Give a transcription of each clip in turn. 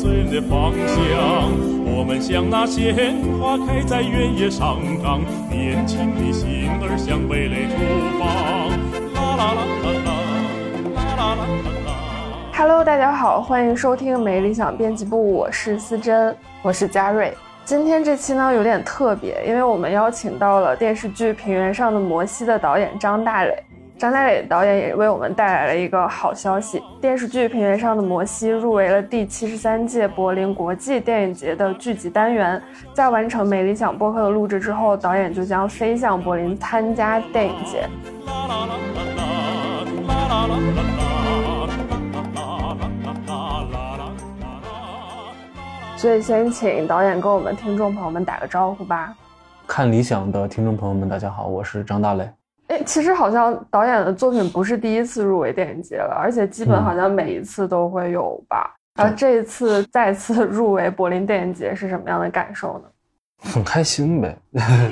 醉人的芳香。我们像那鲜花开在原野上长，年轻的心儿向蓓蕾出放。啦啦啦啦啦，啦啦啦啦啦。Hello，大家好，欢迎收听没理想编辑部，我是思珍，我是佳瑞。今天这期呢有点特别，因为我们邀请到了电视剧《平原上的摩西》的导演张大磊。张大磊导演也为我们带来了一个好消息：电视剧《平原上的摩西》入围了第七十三届柏林国际电影节的剧集单元。在完成没理想播客的录制之后，导演就将飞向柏林参加电影节。所以先请导演跟我们听众朋友们打个招呼吧。看理想的听众朋友们，大家好，我是张大磊。哎，其实好像导演的作品不是第一次入围电影节了，而且基本好像每一次都会有吧。然后这一次再次 入围柏林电影节是什么样的感受呢？很开心呗，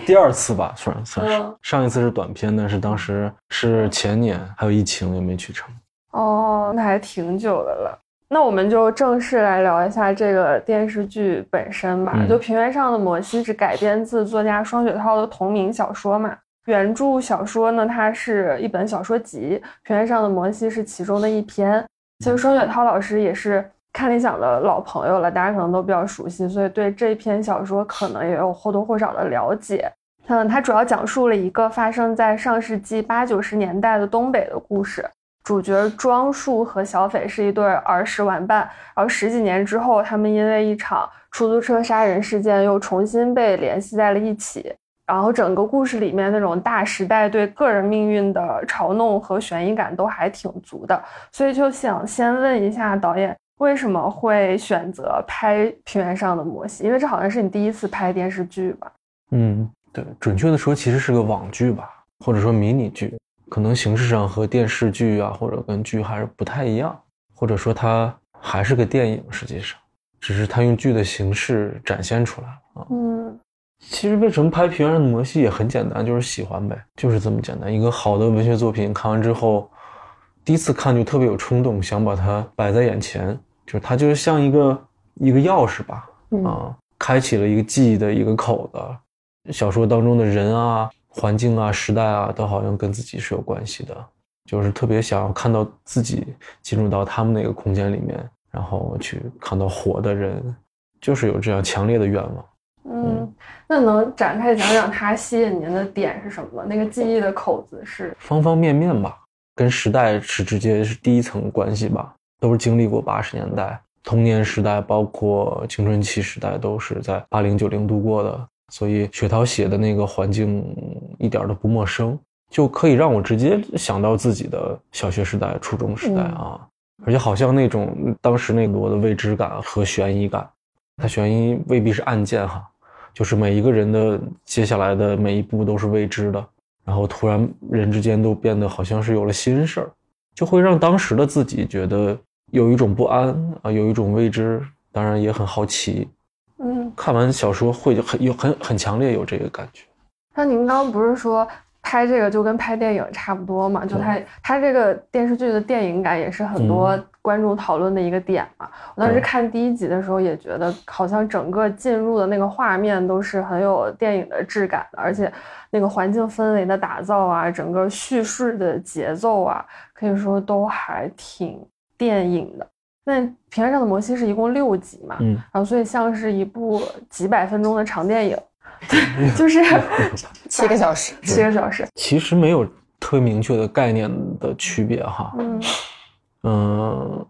第二次吧，算算是。嗯上一次是短片，但是当时是前年，还有疫情也没去成。哦，那还挺久的了。那我们就正式来聊一下这个电视剧本身吧。嗯就《平原上的摩西》是改编自作家双雪涛的同名小说嘛。原著小说呢，它是一本小说集，《平原上的摩西》是其中的一篇。其实双雪涛老师也是看理想的老朋友了，大家可能都比较熟悉，所以对这篇小说可能也有或多或少的了解。嗯，它主要讲述了一个发生在上世纪八九十年代的东北的故事。主角庄树和小斐是一对儿时玩伴，然后十几年之后，他们因为一场出租车杀人事件又重新被联系在了一起。然后整个故事里面那种大时代对个人命运的嘲弄和悬疑感都还挺足的，所以就想先问一下导演，为什么会选择拍《平原上的摩西》？因为这好像是你第一次拍电视剧吧？嗯，对，准确的说，其实是个网剧吧，或者说迷你剧，可能形式上和电视剧啊，或者跟剧还是不太一样，或者说它还是个电影，实际上，只是它用剧的形式展现出来了啊。嗯其实为什么拍《平原上的摩西》也很简单，就是喜欢呗，就是这么简单。一个好的文学作品看完之后，第一次看就特别有冲动，想把它摆在眼前，就是它就是像一个一个钥匙吧，嗯啊，开启了一个记忆的一个口子。小说当中的人啊、环境啊、时代啊，都好像跟自己是有关系的，就是特别想要看到自己进入到他们那个空间里面，然后去看到活的人，就是有这样强烈的愿望。嗯，那能展开讲讲它吸引您的点是什么吗？那个记忆的口子是？方方面面吧，跟时代是直接是第一层关系吧，都是经历过八十年代童年时代，包括青春期时代，都是在八零九零度过的，所以雪涛写的那个环境一点都不陌生，就可以让我直接想到自己的小学时代、初中时代啊，而且好像那种当时那多的未知感和悬疑感，它悬疑未必是案件哈，就是每一个人的接下来的每一步都是未知的。然后突然人之间都变得好像是有了心事儿，就会让当时的自己觉得有一种不安啊，有一种未知，当然也很好奇。嗯，看完小说会很有很很强烈有这个感觉。那您刚刚不是说拍这个就跟拍电影差不多嘛？就它它这个电视剧的电影感也是很多嗯观众讨论的一个点嘛。我当时看第一集的时候也觉得，好像整个进入的那个画面都是很有电影的质感的，而且那个环境氛围的打造啊，整个叙事的节奏啊，可以说都还挺电影的。那《平原上的摩西》是一共六集嘛？嗯，然后所以像是一部几百分钟的长电影，对，就是 七个小时，七个小时。其实没有特别明确的概念的区别哈。嗯嗯，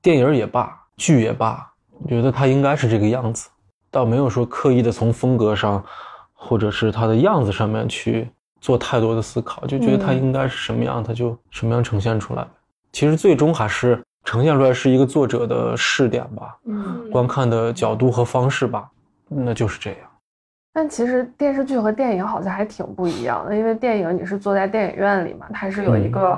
电影也罢，剧也罢，我觉得它应该是这个样子，倒没有说刻意的从风格上，或者是它的样子上面去做太多的思考，就觉得它嗯应该是什么样，它就什么样呈现出来。其实最终还是呈现出来是一个作者的视点吧，嗯。观看的角度和方式吧，那就是这样。但其实电视剧和电影好像还挺不一样的，因为电影你是坐在电影院里嘛，它是有一个、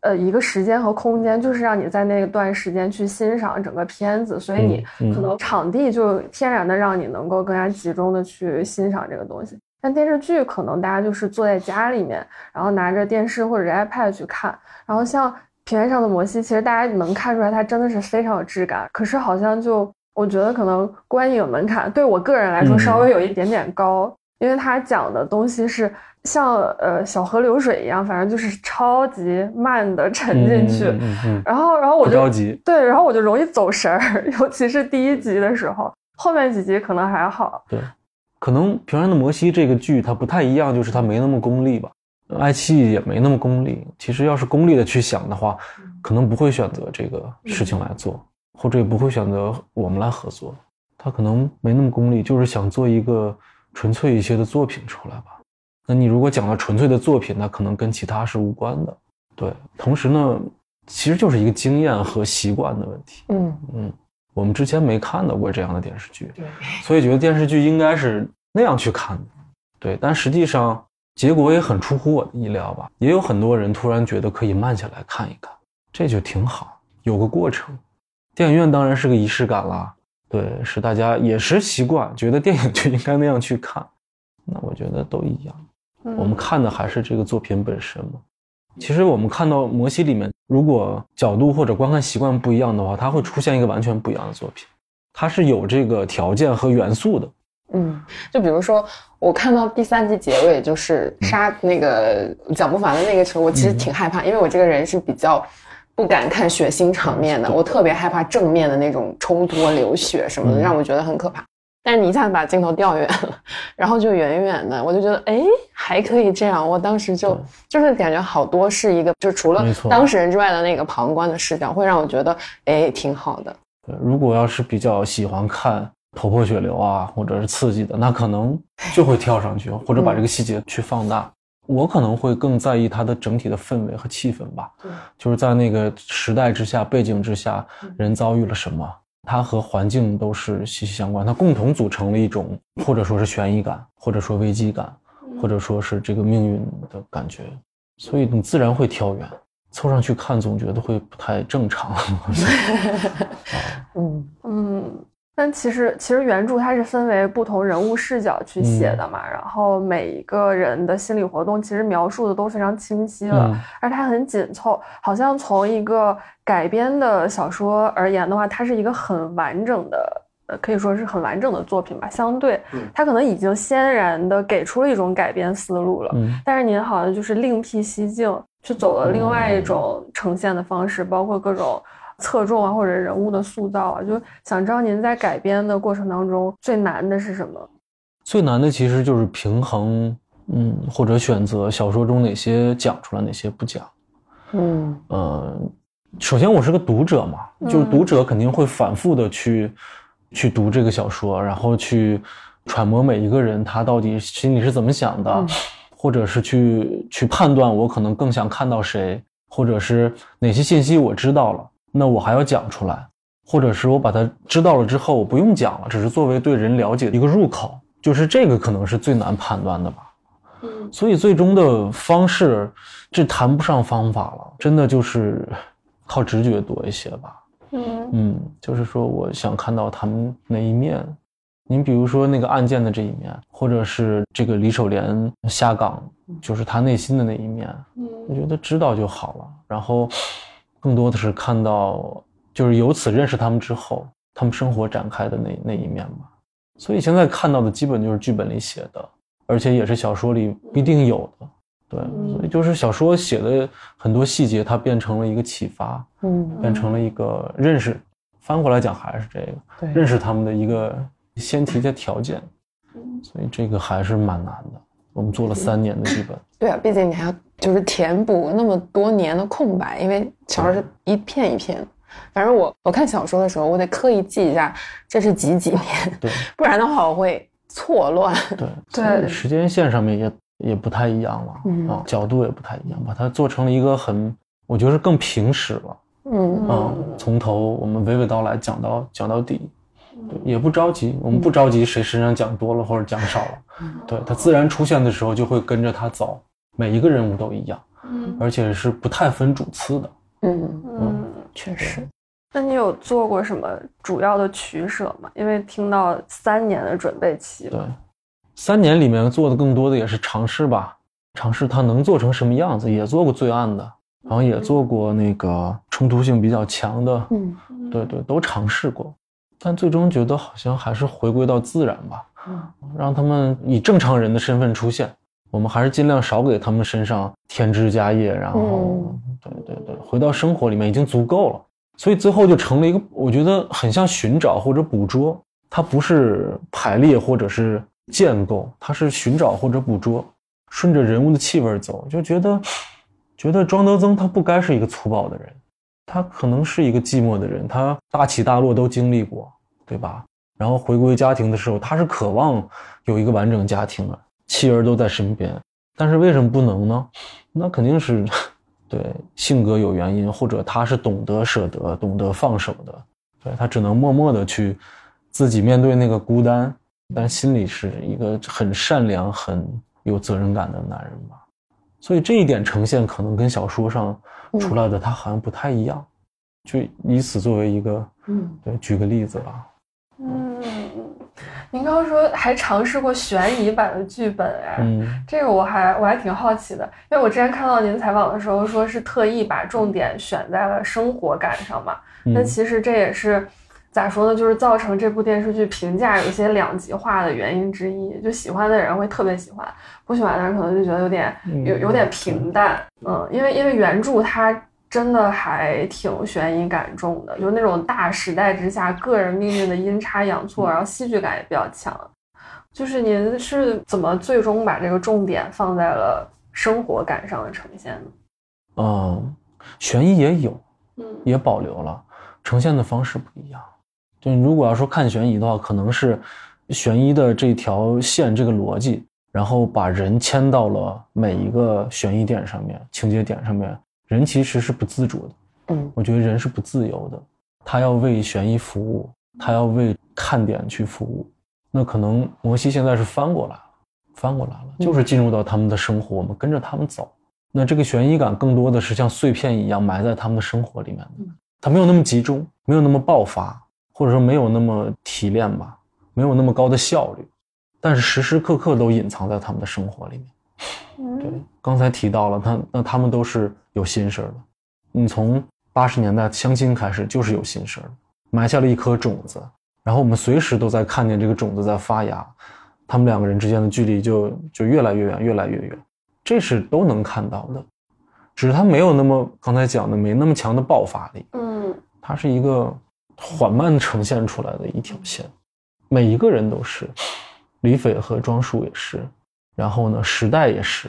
呃一个时间和空间，就是让你在那段时间去欣赏整个片子，所以你可能场地就天然的让你能够更加集中的去欣赏这个东西。但电视剧可能大家就是坐在家里面，然后拿着电视或者是 iPad 去看，然后像平原上的摩西，其实大家能看出来，它真的是非常有质感。可是好像就我觉得可能观影门槛对我个人来说稍微有一点点高，因为他讲的东西是像呃小河流水一样，反正就是超级慢的沉进去。嗯嗯，然后然后我就着急，对，然后我就容易走神儿，尤其是第一集的时候，后面几集可能还好。对，可能《平原的摩西》这个剧它不太一样，就是它没那么功利吧。爱奇艺也没那么功利。其实要是功利的去想的话，可能不会选择这个事情来做，或者也不会选择我们来合作。他可能没那么功利，就是想做一个纯粹一些的作品出来吧。那你如果讲到纯粹的作品，那可能跟其他是无关的。对，同时呢，其实就是一个经验和习惯的问题。嗯嗯，我们之前没看到过这样的电视剧，所以觉得电视剧应该是那样去看的。对，但实际上。结果也很出乎我的意料吧，也有很多人突然觉得可以慢下来看一看，这就挺好，有个过程。电影院当然是个仪式感啦，对，是大家也是习惯，觉得电影就应该那样去看。那我觉得都一样，我们看的还是这个作品本身嘛。其实我们看到摩西里面，如果角度或者观看习惯不一样的话，它会出现一个完全不一样的作品，它是有这个条件和元素的。嗯，就比如说，我看到第三集结尾就是杀那个蒋不凡的那个时候，我其实挺害怕，因为我这个人是比较不敢看血腥场面的，我特别害怕正面的那种冲突、流血什么的，让我觉得很可怕。但是你一下子把镜头调远了，然后就远远的，我就觉得哎，还可以这样。我当时就就是感觉好多是一个，就除了当事人之外的那个旁观的视角，会让我觉得哎，挺好的。对，如果要是比较喜欢看。头破血流啊，或者是刺激的，那可能就会跳上去，或者把这个细节去放大。我可能会更在意它的整体的氛围和气氛吧。就是在那个时代之下、背景之下，人遭遇了什么，它和环境都是息息相关，它共同组成了一种，或者说是悬疑感，或者说危机感，或者说是这个命运的感觉。所以你自然会跳远，凑上去看，总觉得会不太正常。嗯 嗯。但其实，其实原著它是分为不同人物视角去写的嘛，然后每一个人的心理活动其实描述的都非常清晰了，而它很紧凑，好像从一个改编的小说而言的话，它是一个很完整的，呃，可以说是很完整的作品吧。相对，它可能已经先然的给出了一种改编思路了，但是您好像就是另辟蹊径，去走了另外一种呈现的方式，包括各种。侧重啊，或者人物的塑造啊，就想知道您在改编的过程当中最难的是什么？最难的其实就是平衡，嗯，或者选择小说中哪些讲出来，哪些不讲。嗯呃，首先我是个读者嘛，就是读者肯定会反复的去去读这个小说，然后去揣摩每一个人他到底心里是怎么想的，或者是去去判断我可能更想看到谁，或者是哪些信息我知道了。那我还要讲出来，或者是我把它知道了之后，我不用讲了，只是作为对人了解的一个入口，就是这个可能是最难判断的吧。嗯，所以最终的方式，这谈不上方法了，真的就是靠直觉多一些吧。嗯嗯，就是说我想看到他们那一面，您比如说那个案件的这一面，或者是这个李守莲下岗，就是他内心的那一面，嗯，我觉得知道就好了，然后。更多的是看到，就是由此认识他们之后，他们生活展开的那那一面吧。所以现在看到的基本就是剧本里写的，而且也是小说里必定有的。对，所以就是小说写的很多细节，它变成了一个启发，嗯，变成了一个认识。翻过来讲还是这个，认识他们的一个先提的条件。所以这个还是蛮难的。我们做了三年的剧本。对啊，毕竟你还要。就是填补那么多年的空白，因为小说是一片一片。反正我我看小说的时候，我得刻意记一下这是几几年，对，不然的话我会错乱。对对，时间线上面也也不太一样了啊，角度也不太一样，把它做成了一个很，我觉得更平实了。嗯啊，从头我们娓娓道来讲到讲到底，也不着急，我们不着急谁身上讲多了或者讲少了，对他自然出现的时候就会跟着他走。每一个人物都一样，嗯，而且是不太分主次的，嗯嗯，确实。那你有做过什么主要的取舍吗？因为听到三年的准备期，对，三年里面做的更多的也是尝试吧，尝试它能做成什么样子。也做过罪案的，然后也做过那个冲突性比较强的，嗯。对对，都尝试过，但最终觉得好像还是回归到自然吧，嗯。让他们以正常人的身份出现，我们还是尽量少给他们身上添枝加叶，然后，对对对，回到生活里面已经足够了。所以最后就成了一个，我觉得很像寻找或者捕捉，它不是排列或者是建构，它是寻找或者捕捉，顺着人物的气味走，就觉得，觉得庄德增他不该是一个粗暴的人，他可能是一个寂寞的人，他大起大落都经历过，对吧？然后回归家庭的时候，他是渴望有一个完整家庭的，妻儿都在身边，但是为什么不能呢？那肯定是。对，性格有原因，或者他是懂得舍得、懂得放手的，对他只能默默的去自己面对那个孤单，但心里是一个很善良、很有责任感的男人吧。所以这一点呈现可能跟小说上出来的他好像不太一样，就以此作为一个，嗯，对，举个例子吧。嗯，您刚刚说还尝试过悬疑版的剧本，哎，嗯，这个我还我还挺好奇的，因为我之前看到您采访的时候说是特意把重点选在了生活感上嘛，那嗯其实这也是咋说呢，就是造成这部电视剧评价有些两极化的原因之一，就喜欢的人会特别喜欢，不喜欢的人可能就觉得有点有有点平淡，嗯，因为因为原著它。真的还挺悬疑感重的，就是那种大时代之下个人命运的阴差阳错，然后戏剧感也比较强。就是您是怎么最终把这个重点放在了生活感上的呈现呢？嗯，悬疑也有，嗯也保留了，呈现的方式不一样。就如果要说看悬疑的话，可能是悬疑的这条线这个逻辑，然后把人牵到了每一个悬疑点上面、情节点上面。人其实是不自主的，嗯，我觉得人是不自由的，他要为悬疑服务，他要为看点去服务。那可能摩西现在是翻过来了，翻过来了，就是进入到他们的生活，我们跟着他们走。那这个悬疑感更多的是像碎片一样埋在他们的生活里面的，它没有那么集中，没有那么爆发，或者说没有那么提炼吧，没有那么高的效率，但是时时刻刻都隐藏在他们的生活里面。对，刚才提到了他，那他们都是有心事儿了。你从八十年代相亲开始就是有心事儿，埋下了一颗种子，然后我们随时都在看见这个种子在发芽，他们两个人之间的距离就就越来越远，越来越远，这是都能看到的。只是他没有那么刚才讲的没那么强的爆发力，嗯他是一个缓慢呈现出来的一条线，每一个人都是，李斐和庄恕也是。然后呢，时代也是，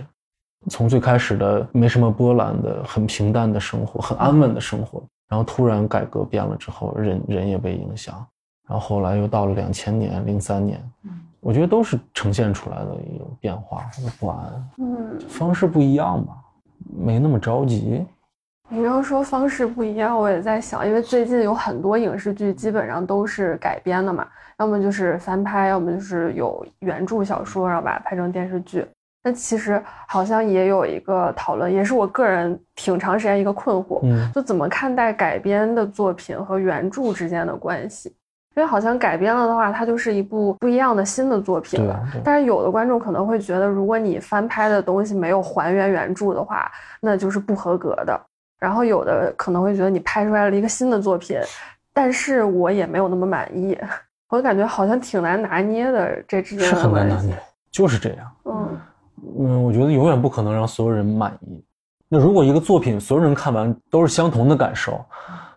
从最开始的没什么波澜的、很平淡的生活、很安稳的生活，然后突然改革变了之后，人人也被影响，然后后来又到了两千年、零三年，我觉得都是呈现出来的一种变化或者不安，嗯，方式不一样吧，没那么着急。你刚刚说方式不一样，我也在想，因为最近有很多影视剧基本上都是改编的嘛，要么就是翻拍，要么就是有原著小说，然后把它拍成电视剧。那其实好像也有一个讨论，也是我个人挺长时间一个困惑，嗯就怎么看待改编的作品和原著之间的关系？因为好像改编了的话，它就是一部不一样的新的作品了。但是有的观众可能会觉得，如果你翻拍的东西没有还原原著的话，那就是不合格的。然后有的可能会觉得你拍出来了一个新的作品，但是我也没有那么满意。我感觉好像挺难拿捏的，这之间是的关系很难拿捏。，就是这样。嗯嗯，我觉得永远不可能让所有人满意。那如果一个作品所有人看完都是相同的感受，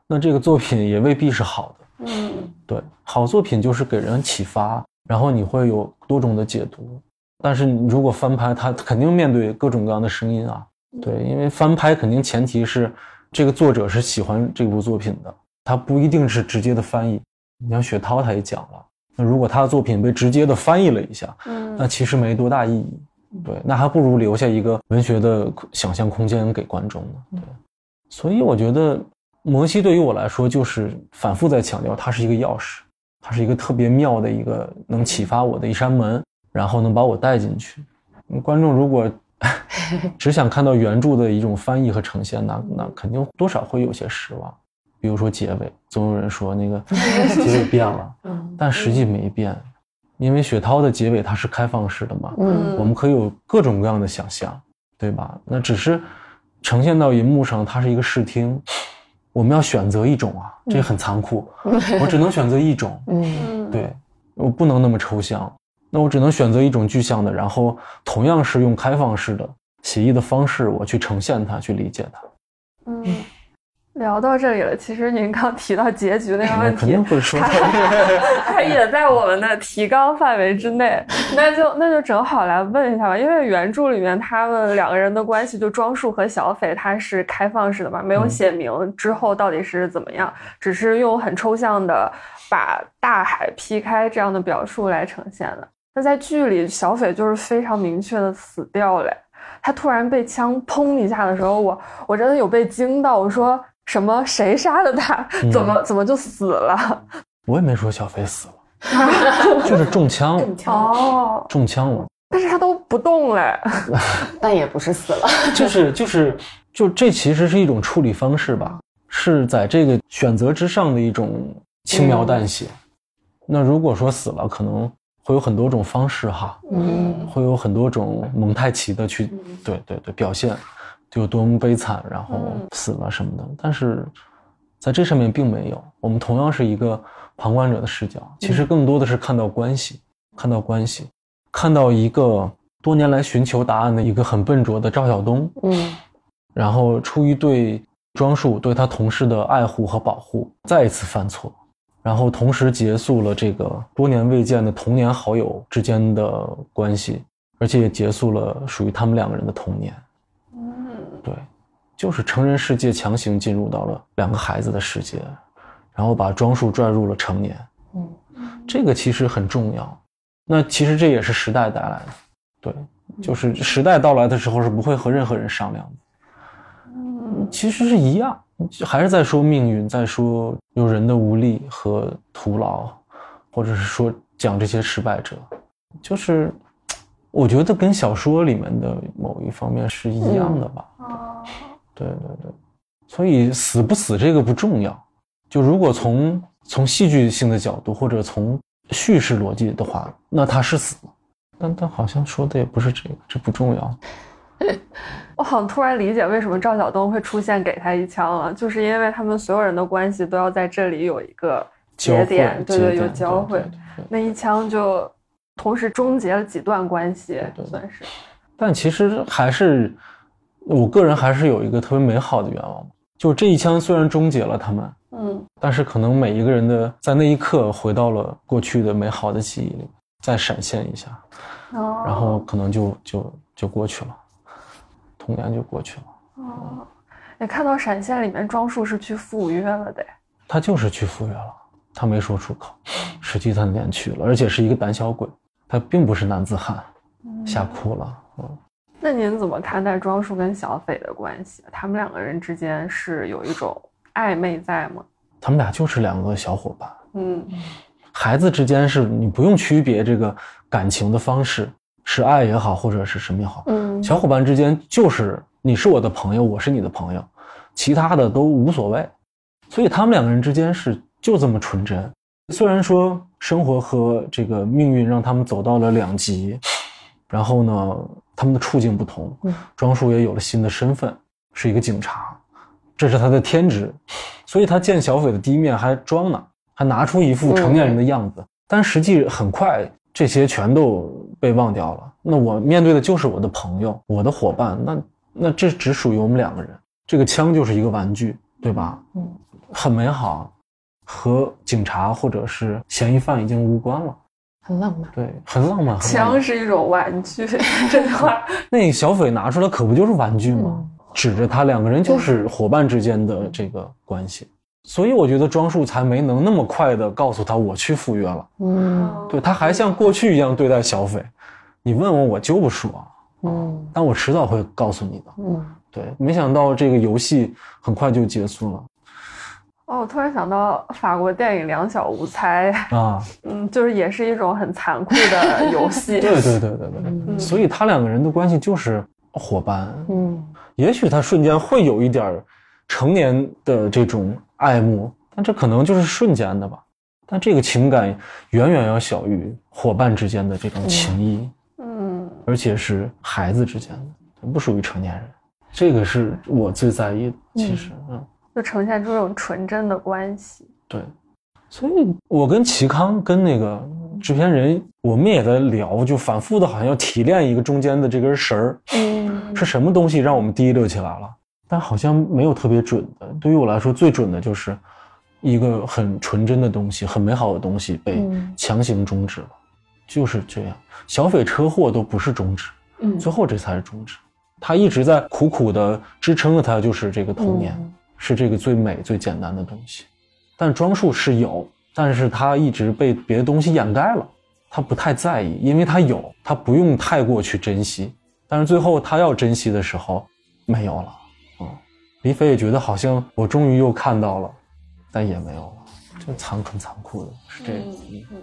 那这个作品也未必是好的。嗯对，好作品就是给人启发，然后你会有多种的解读。但是你如果翻拍，它肯定面对各种各样的声音啊。对，因为翻拍肯定前提是这个作者是喜欢这部作品的，他不一定是直接的翻译。你像雪涛他也讲了，那如果他的作品被直接的翻译了一下，嗯那其实没多大意义。对，那还不如留下一个文学的想象空间给观众呢。对，所以我觉得摩西对于我来说，就是反复在强调，它是一个钥匙，它是一个特别妙的一个能启发我的一扇门，然后能把我带进去。嗯观众如果 只想看到原著的一种翻译和呈现，那那肯定多少会有些失望。比如说结尾，总有人说那个 结尾变了，嗯但实际没变，因为雪涛的结尾它是开放式的嘛，嗯。我们可以有各种各样的想象，对吧？那只是呈现到银幕上，它是一个视听，我们要选择一种啊，这很残酷，我只能选择一种，嗯。嗯，对我不能那么抽象，那我只能选择一种具象的，然后同样是用开放式的写意的方式，我去呈现它，去理解它。嗯，聊到这里了，其实您刚提到结局那个问题我肯定，会说它 它也在我们的提纲范围之内，那就那就正好来问一下吧，因为原著里面他们两个人的关系，就庄树和小斐，他是开放式的嘛，没有嗯写明之后到底是怎么样，只是用很抽象的把大海劈开这样的表述来呈现的。那在剧里，小斐就是非常明确的死掉了。他突然被枪砰一下的时候，我我真的有被惊到。我说什么？谁杀的他？嗯怎么怎么就死了？我也没说小飞死了，就是中枪，中枪，哦，中枪了，但是他都不动嘞。但也不是死了。就是就是就这其实是一种处理方式吧，是在这个选择之上的一种轻描淡写。那如果说死了，可能会有很多种方式哈，嗯会有很多种蒙太奇的去，对对对，表现就有多么悲惨，然后嗯死了什么的。但是在这上面并没有，我们同样是一个旁观者的视角，其实更多的是看到关系，看到关系，看到一个多年来寻求答案的一个很笨拙的赵晓东，嗯然后出于对庄树对他同事的爱护和保护，再一次犯错，然后同时结束了这个多年未见的童年好友之间的关系，而且也结束了属于他们两个人的童年。就是成人世界强行进入到了两个孩子的世界，然后把装束拽入了成年。嗯这个其实很重要。那其实这也是时代带来的，对，就是时代到来的时候是不会和任何人商量的。嗯其实是一样，还是在说命运，在说有人的无力和徒劳，或者是说讲这些失败者，就是我觉得跟小说里面的某一方面是一样的吧。哦对对对，所以死不死这个不重要，就如果从从戏剧性的角度或者从叙事逻辑的话，那他是死了，但但好像说的也不是这个，这不重要。我好像突然理解为什么赵晓东会出现给他一枪了，就是因为他们所有人的关系都要在这里有一个节点，对对，有交汇那一枪就同时终结了几段关系算是。但其实还是，我个人还是有一个特别美好的愿望，就是这一枪虽然终结了他们，嗯。但是可能每一个人的在那一刻回到了过去的美好的记忆里，再闪现一下，哦，然后可能就就就过去了，童年就过去了。哦，你看到闪现里面庄树是去赴约了的，他就是去赴约了，他没说出口，实际他那天去了，而且是一个胆小鬼，他并不是男子汉，吓哭了。嗯，那您怎么看待庄叔跟小斐的关系？他们两个人之间是有一种暧昧在吗？他们俩就是两个小伙伴，嗯孩子之间是你不用区别这个感情的方式，是爱也好，或者是什么也好，嗯小伙伴之间就是你是我的朋友，我是你的朋友，其他的都无所谓。所以他们两个人之间是就这么纯真。虽然说生活和这个命运让他们走到了两极，然后呢，他们的处境不同嗯。庄树也有了新的身份，是一个警察，这是他的天职。所以他见小斐的第一面还装呢，还拿出一副成年人的样子，但实际很快这些全都被忘掉了。那我面对的就是我的朋友，我的伙伴，那那这只属于我们两个人。这个枪就是一个玩具，对吧？嗯，很美好，和警察或者是嫌疑犯已经无关了。很浪漫。对，很浪漫。枪是一种玩具，这句话那小斐拿出来可不就是玩具吗？嗯指着他两个人就是伙伴之间的这个关系，所以我觉得庄树才没能那么快的告诉他我去赴约了。嗯对，他还像过去一样对待小斐，你问我我就不说，嗯但我迟早会告诉你的。嗯对，没想到这个游戏很快就结束了哦，我突然想到法国电影《两小无猜》，啊！嗯，就是也是一种很残酷的游戏。对对对对对对，所以他两个人的关系就是伙伴。嗯也许他瞬间会有一点儿成年的这种爱慕，但这可能就是瞬间的吧。但这个情感远远要小于伙伴之间的这种情谊，嗯而且是孩子之间的，不属于成年人。这个是我最在意的。其实，嗯，就呈现出这种纯真的关系。对，所以我跟齐康跟那个制片人，我们也在聊，就反复的好像要提炼一个中间的这根绳儿，嗯，是什么东西让我们提溜起来了？但好像没有特别准的。对于我来说，最准的就是一个很纯真的东西，很美好的东西被嗯强行终止了，就是这样。小斐车祸都不是终止，嗯最后这才是终止。他一直在苦苦的支撑着他，就是这个童年，嗯是这个最美最简单的东西。但装束是有，但是他一直被别的东西掩盖了，他不太在意，因为他有，他不用太过去珍惜。但是最后他要珍惜的时候，没有了。嗯，李飞也觉得好像我终于又看到了，但也没有了，就残很残酷的，是这个。嗯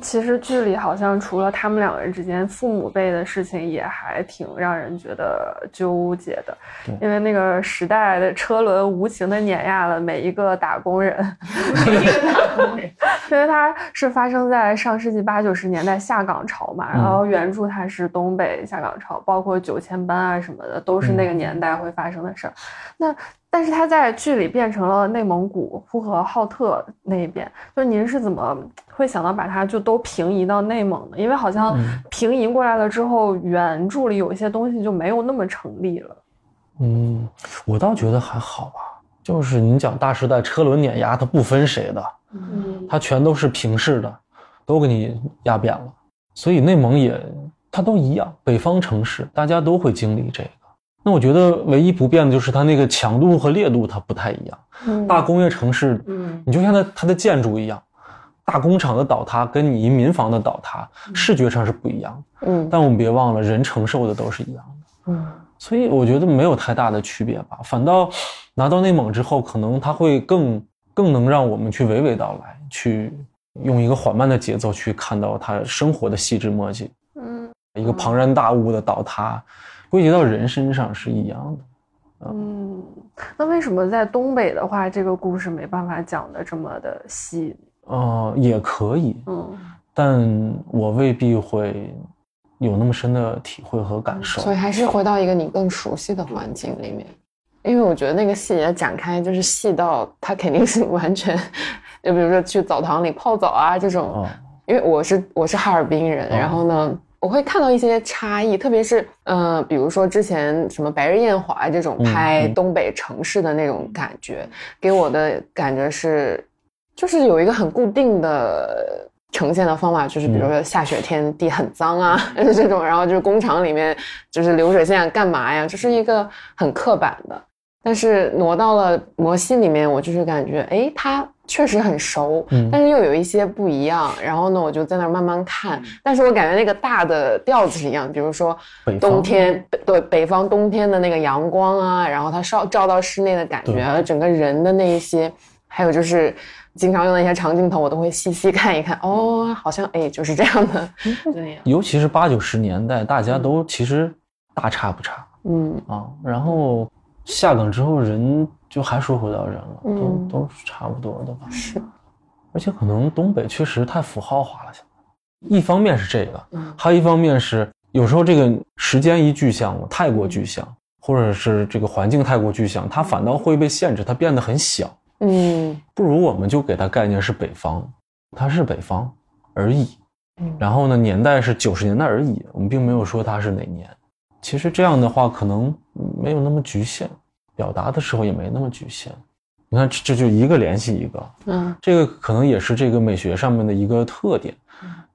其实剧里好像除了他们两个人之间父母辈的事情，也还挺让人觉得纠结的。因为那个时代的车轮无情的碾压了每一个打工人，因为它是发生在上世纪八九十年代下岗潮嘛，然后原著它是东北下岗潮，包括九千班啊什么的，都是那个年代会发生的事儿。那但是它在剧里变成了内蒙古呼和浩特那一边，就您是怎么会想到把它就都平移到内蒙的？因为好像平移过来了之后，原著里有一些东西就没有那么成立了。嗯，我倒觉得还好吧。就是你讲大时代车轮碾压，它不分谁的，嗯它全都是平视的，都给你压扁了。所以内蒙也它都一样，北方城市大家都会经历这个。那我觉得唯一不变的就是它那个强度和烈度它不太一样。嗯大工业城市，嗯你就像它它的建筑一样，大工厂的倒塌跟你民房的倒塌视觉上是不一样的。嗯但我们别忘了，人承受的都是一样的。嗯所以我觉得没有太大的区别吧。反倒拿到内蒙之后，可能它会更更能让我们去娓娓道来，去用一个缓慢的节奏去看到它生活的细枝末节。嗯一个庞然大物的倒塌，归结到人身上是一样的。嗯，那为什么在东北的话，这个故事没办法讲的这么的细？呃，也可以，嗯但我未必会有那么深的体会和感受。所以还是回到一个你更熟悉的环境里面，因为我觉得那个细节展开就是细到它肯定是 完全，就比如说去澡堂里泡澡啊这种，哦，因为我是我是哈尔滨人，哦然后呢，我会看到一些差异，特别是呃，比如说之前什么《白日焰华》这种嗯拍嗯东北城市的那种感觉，给我的感觉是，就是有一个很固定的。呈现的方法就是，比如说下雪天地很脏啊，就 是这种，然后就是工厂里面就是流水线干嘛呀，就是一个很刻板的。但是挪到了摩西里面，我就是感觉，哎，它确实很熟，嗯但是又有一些不一样。然后呢，我就在那儿慢慢看，但是我感觉那个大的调子是一样，比如说北冬天，北对北方冬天的那个阳光啊，然后它照照到室内的感觉，整个人的那一些，还有就是经常用的一些长镜头，我都会细细看一看。哦，好像哎就是这样的，对呀，尤其是八九十年代，大家都其实大差不差嗯啊。然后下岗之后，人就还说回到人了，嗯都都是差不多的吧。是，而且可能东北确实太符号化了，现在。一方面是这个，嗯还有一方面是有时候这个时间一具象了，太过具象，或者是这个环境太过具象，它反倒会被限制，它变得很小。嗯不如我们就给它概念是北方，它是北方而已。嗯然后呢，年代是九十年代而已，我们并没有说它是哪年。其实这样的话，可能没有那么局限，表达的时候也没那么局限。你看，这这就一个联系一个，嗯这个可能也是这个美学上面的一个特点。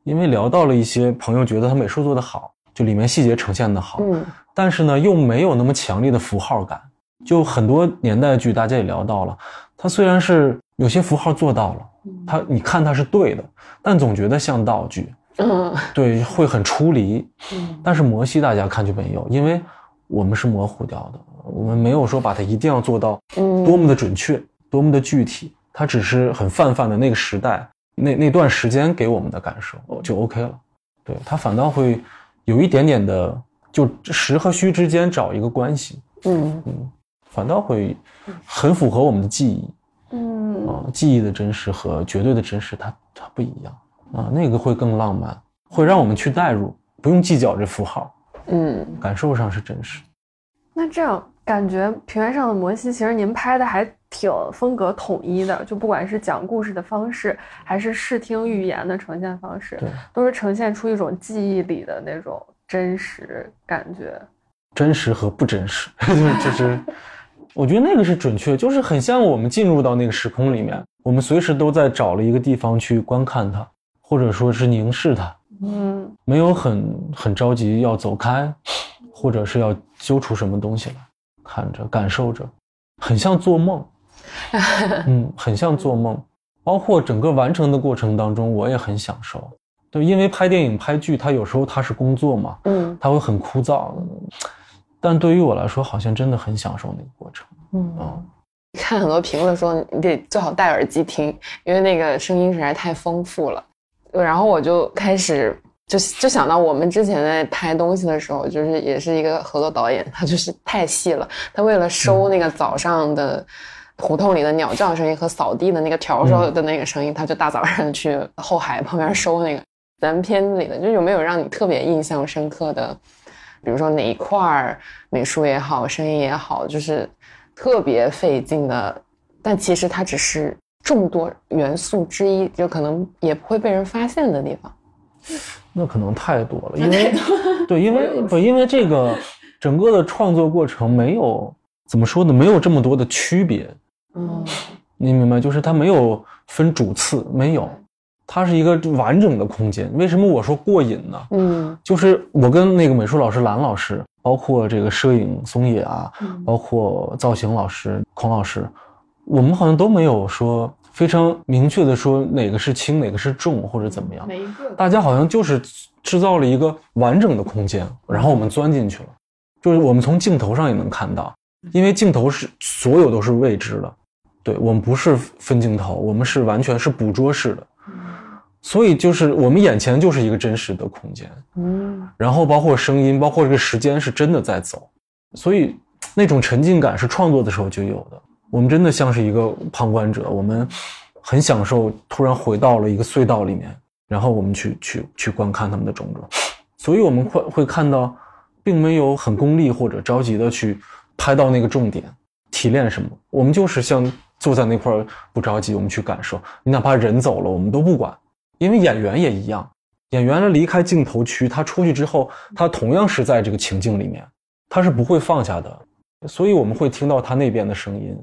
因为聊到了一些朋友觉得他美术做得好，就里面细节呈现的好，嗯但是呢，又没有那么强烈的符号感。就很多年代剧，大家也聊到了，它虽然是有些符号做到了，它你看它是对的，但总觉得像道具，嗯对，会很出离。嗯但是摩西大家看就没有，因为我们是模糊掉的，我们没有说把它一定要做到嗯。多么的准确，多么的具体，它只是很泛泛的那个时代那那段时间给我们的感受就 OK 了。对它反倒会有一点点的，就实和虚之间找一个关系，嗯。嗯，反倒会很符合我们的记忆嗯。啊，记忆的真实和绝对的真实它它不一样啊，那个会更浪漫，会让我们去代入，不用计较这符号，嗯，感受上是真实。那这样感觉《平原上的摩西》其实您拍的还挺风格统一的，就不管是讲故事的方式，还是视听语言的呈现方式，都是呈现出一种记忆里的那种真实感觉。真实和不真实，就 是就是，我觉得那个是准确，就是很像我们进入到那个时空里面，我们随时都在找了一个地方去观看它，或者说是凝视它，嗯没有很很着急要走开，或者是要揪出什么东西来，看着感受着，很像做梦，嗯，很像做梦。包括整个完成的过程当中，我也很享受。对，因为拍电影、拍剧，它有时候它是工作嘛，嗯它会很枯燥，但对于我来说，好像真的很享受那个过程。嗯啊、看很多评论说你得最好戴耳机听，因为那个声音实在太丰富了。然后我就开始就就想到我们之前在拍东西的时候，就是也是一个合作导演，他就是太细了，他为了收那个早上的。胡同里的鸟叫声音和扫地的那个笤帚的那个声音，他就大早上去后海旁边收那个。咱们片子里的，就有没有让你特别印象深刻的？比如说哪一块儿美术也好，声音也好，就是特别费劲的，但其实它只是众多元素之一，就可能也不会被人发现的地方。那可能太多了，因为 对，因为不，因为这个整个的创作过程没有怎么说呢，没有这么多的区别，嗯你明白？就是它没有分主次，没有，它是一个完整的空间。为什么我说过瘾呢？嗯就是我跟那个美术老师蓝老师，包括这个摄影松野啊，包括造型老师孔老师，我们好像都没有说非常明确的说哪个是轻，哪个是重或者怎么样。每一个大家好像就是制造了一个完整的空间，然后我们钻进去了。就是我们从镜头上也能看到，因为镜头是所有都是未知的，对我们不是分镜头，我们是完全是捕捉式的，所以就是我们眼前就是一个真实的空间。嗯然后包括声音，包括这个时间是真的在走，所以那种沉浸感是创作的时候就有的。我们真的像是一个旁观者，我们很享受突然回到了一个隧道里面，然后我们去去去观看他们的种种，所以我们会会看到，并没有很功利或者着急的去拍到那个重点，提炼什么，我们就是像坐在那块儿不着急，我们去感受，你哪怕人走了，我们都不管，因为演员也一样。演员离开镜头区，他出去之后，他同样是在这个情境里面，他是不会放下的，所以我们会听到他那边的声音，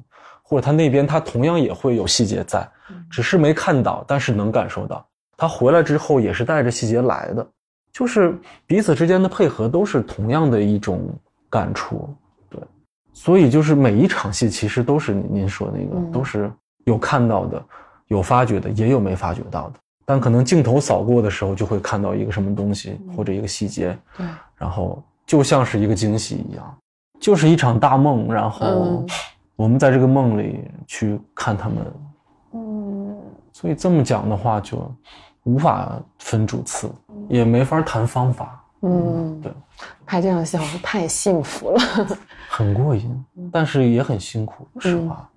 或者他那边他同样也会有细节在，只是没看到，但是能感受到。他回来之后也是带着细节来的，就是彼此之间的配合都是同样的一种感触，对，所以就是每一场戏其实都是您您说那个，嗯。都是有看到的，有发觉的，也有没发觉到的。但可能镜头扫过的时候，就会看到一个什么东西或者一个细节，对，然后就像是一个惊喜一样，就是一场大梦，然后嗯我们在这个梦里去看他们，嗯。所以这么讲的话，就无法分主次，也没法谈方法，嗯，对，拍这场戏好像太幸福了。很过瘾，但是也很辛苦。实话，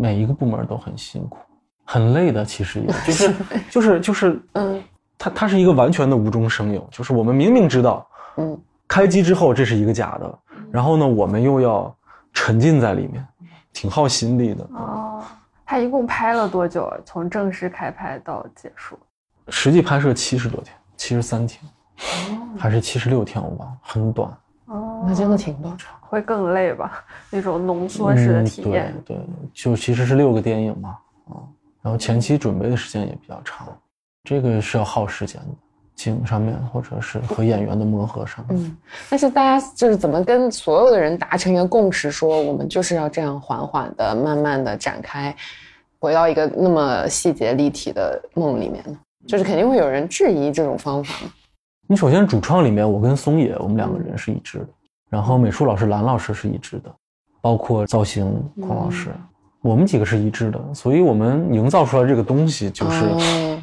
每一个部门都很辛苦，很累的。其实也就是就是就是，嗯。它它是一个完全的无中生有，就是我们明明知道嗯。开机之后这是一个假的，然后呢，我们又要沉浸在里面，挺耗心力的。哦，他一共拍了多久？从正式开拍到结束？实际拍摄七十多天，七十三天，还是七十六天，我忘了，很短。哦，那真的挺多。会更累吧？那种浓缩式的嗯体验。对对，就其实是六个电影嘛，啊，然后前期准备的时间也比较长，这个是要耗时间的，景上面或者是和演员的磨合上面。嗯，但是大家就是怎么跟所有的人达成一个共识，说我们就是要这样缓缓的、慢慢的展开，回到一个那么细节立体的梦里面呢？就是肯定会有人质疑这种方法嘛。你首先主创里面，我跟松野我们两个人是一致的，然后美术老师蓝老师是一致的，包括造型孔老师，我们几个是一致的，所以我们营造出来这个东西就是哦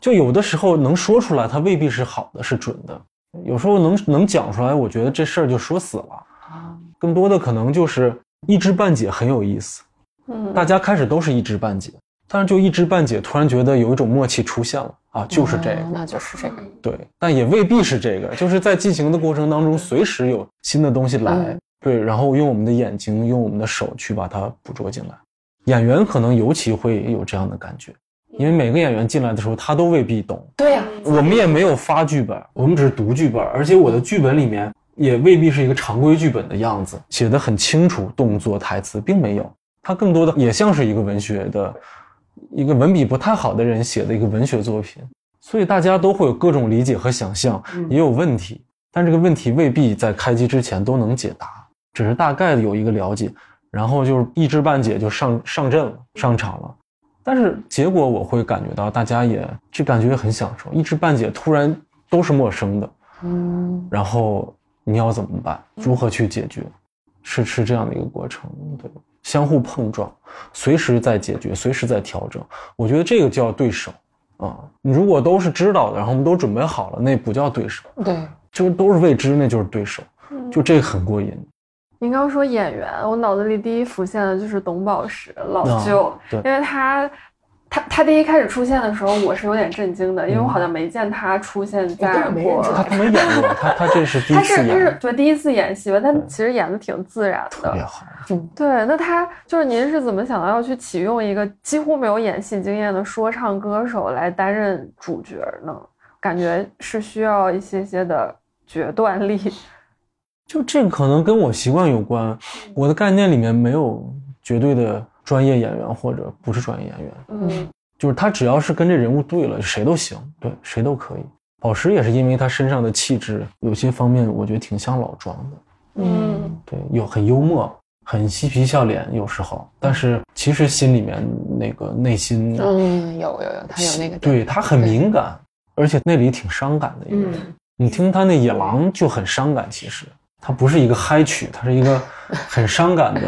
就有的时候能说出来，它未必是好的，是准的。有时候能能讲出来，我觉得这事儿就说死了。啊，更多的可能就是一知半解，很有意思。嗯，大家开始都是一知半解，但是就一知半解，突然觉得有一种默契出现了啊，就是这个。哦那就是这个。对，但也未必是这个，就是在进行的过程当中，随时有新的东西来，嗯对，然后用我们的眼睛，用我们的手去把它捕捉进来。演员可能尤其会有这样的感觉，因为每个演员进来的时候，他都未必懂。对呀、我们也没有发剧本，我们只是读剧本，而且我的剧本里面也未必是一个常规剧本的样子，写的很清楚，动作、台词并没有，它更多的也像是一个文学的，一个文笔不太好的人写的一个文学作品，所以大家都会有各种理解和想象，也有问题，但这个问题未必在开机之前都能解答，只是大概的有一个了解，然后就是一知半解就上上阵了，上场了。但是结果我会感觉到大家也这感觉很享受，一知半解，突然都是陌生的，嗯，然后你要怎么办？如何去解决？是是这样的一个过程，对，相互碰撞，随时在解决，随时在调整。我觉得这个叫对手啊。你如果都是知道的，然后我们都准备好了，那不叫对手，对，就都是未知，那就是对手。就这个很过瘾。您刚说演员，我脑子里第一浮现的就是董宝石老啊舅，对因为他他他第一开始出现的时候，我是有点震惊的，因为我好像没见他出现在过。他他没演过，他他这是第一他是他是，对第一次演戏吧，但其实演的挺自然的。特别好。对，那他就是您是怎么想到要去启用一个几乎没有演戏经验的说唱歌手来担任主角呢？感觉是需要一些些的决断力。就这个可能跟我习惯有关，我的概念里面没有绝对的专业演员或者不是专业演员，嗯。就是他只要是跟这人物对了，谁都行，对，谁都可以。宝石也是因为他身上的气质，有些方面我觉得挺像老庄的，嗯对，有很幽默，很嬉皮笑脸，有时候，但是其实心里面那个内心，嗯，有有有，他有那个对他很敏感，而且那里挺伤感的一个人。嗯。你听他那野狼就很伤感，其实它不是一个嗨曲，它是一个很伤感的。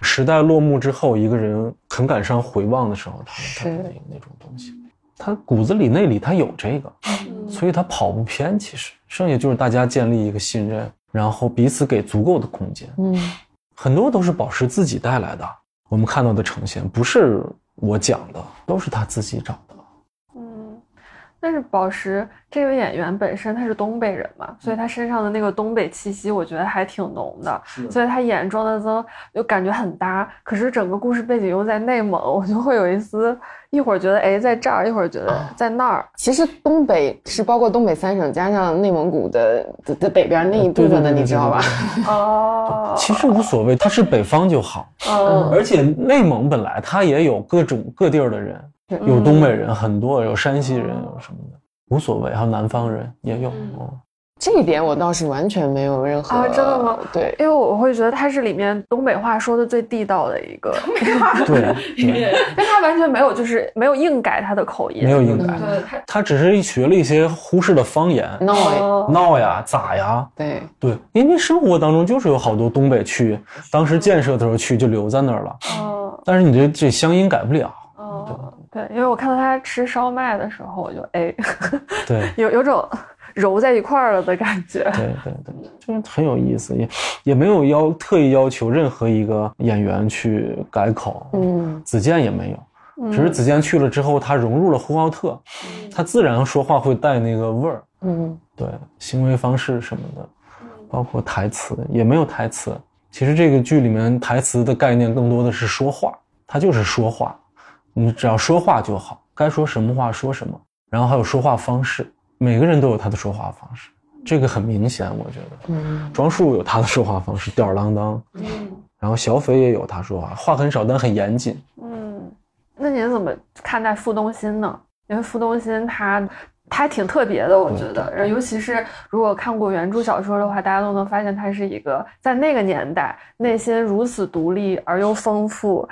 时代落幕之后，一个人很感伤回望的时候，他他的是那那种东西，他骨子里内里他有这个，嗯所以他跑不偏。其实剩下就是大家建立一个信任，然后彼此给足够的空间。嗯很多都是宝石自己带来的，我们看到的呈现不是我讲的，都是他自己找的。嗯，但是宝石这位演员本身他是东北人嘛，所以他身上的那个东北气息，我觉得还挺浓的。所以他演庄德增就感觉很搭，可是整个故事背景又在内蒙，我就会有一丝一会儿觉得哎在这儿，一会儿觉得在那儿。其实东北是包括东北三省加上内蒙古的的的北边那一部分的，对对对你知道吧？哦，其实无所谓，他是北方就好。嗯而且内蒙本来他也有各种各地儿的人，有东北人很多，有山西人，有什么的，无所谓。还有南方人也有。哦这一点我倒是完全没有任何啊真的吗对，因为我会觉得他是里面东北话说的最地道的一个，对因为他完全没有就是没有硬改他的口音，没有硬改，对他他只是学了一些忽视的方言，闹哎，哦闹呀、咋呀。对，对，因为生活当中就是有好多东北区，当时建设的时候去就留在那儿了，哦但是你这这乡音改不了。哦，对，因为我看到他吃烧麦的时候，我就哎，对。有有种 揉在一块儿了的感觉。对对对，就是很有意思，也也没有要特意要求任何一个演员去改口，嗯。子健也没有，只是子健去了之后，他融入了呼和浩特，他自然说话会带那个味儿，嗯。对，行为方式什么的，包括台词也没有台词。其实这个剧里面台词的概念更多的是说话，他就是说话，你只要说话就好，该说什么话说什么，然后还有说话方式，每个人都有他的说话方式，这个很明显，我觉得。嗯庄树有他的说话方式，吊儿郎当，嗯然后小斐也有他说话，话很少，但很严谨。嗯，那您怎么看待傅东新呢？因为傅东新他他还挺特别的，我觉得，然后尤其是如果看过原著小说的话，大家都能发现他是一个在那个年代内心如此独立而又丰富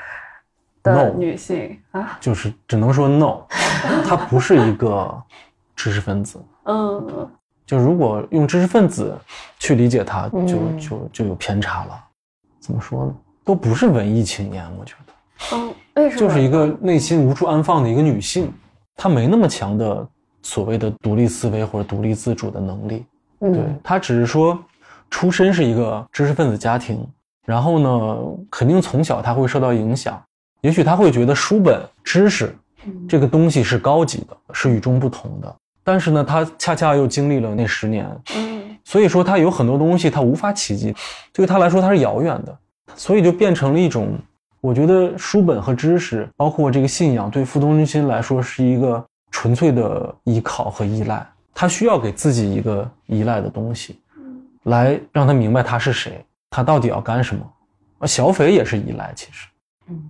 的 No 女性啊。就是只能说 no，她不是一个知识分子。嗯就如果用知识分子去理解她，就嗯就就有偏差了。怎么说呢？都不是文艺青年，我觉得嗯，为什么？就是一个内心无处安放的一个女性。她没那么强的所谓的独立思维或者独立自主的能力。对她只是说，出身是一个知识分子家庭，然后呢，肯定从小她会受到影响，也许他会觉得书本知识这个东西是高级的，是与众不同的。但是呢，他恰恰又经历了那十年，嗯，所以说他有很多东西他无法企及，对他来说他是遥远的，所以就变成了一种，我觉得书本和知识，包括这个信仰，对傅东新来说是一个纯粹的依靠和依赖，他需要给自己一个依赖的东西，来让他明白他是谁，他到底要干什么。而，小斐也是依赖，其实，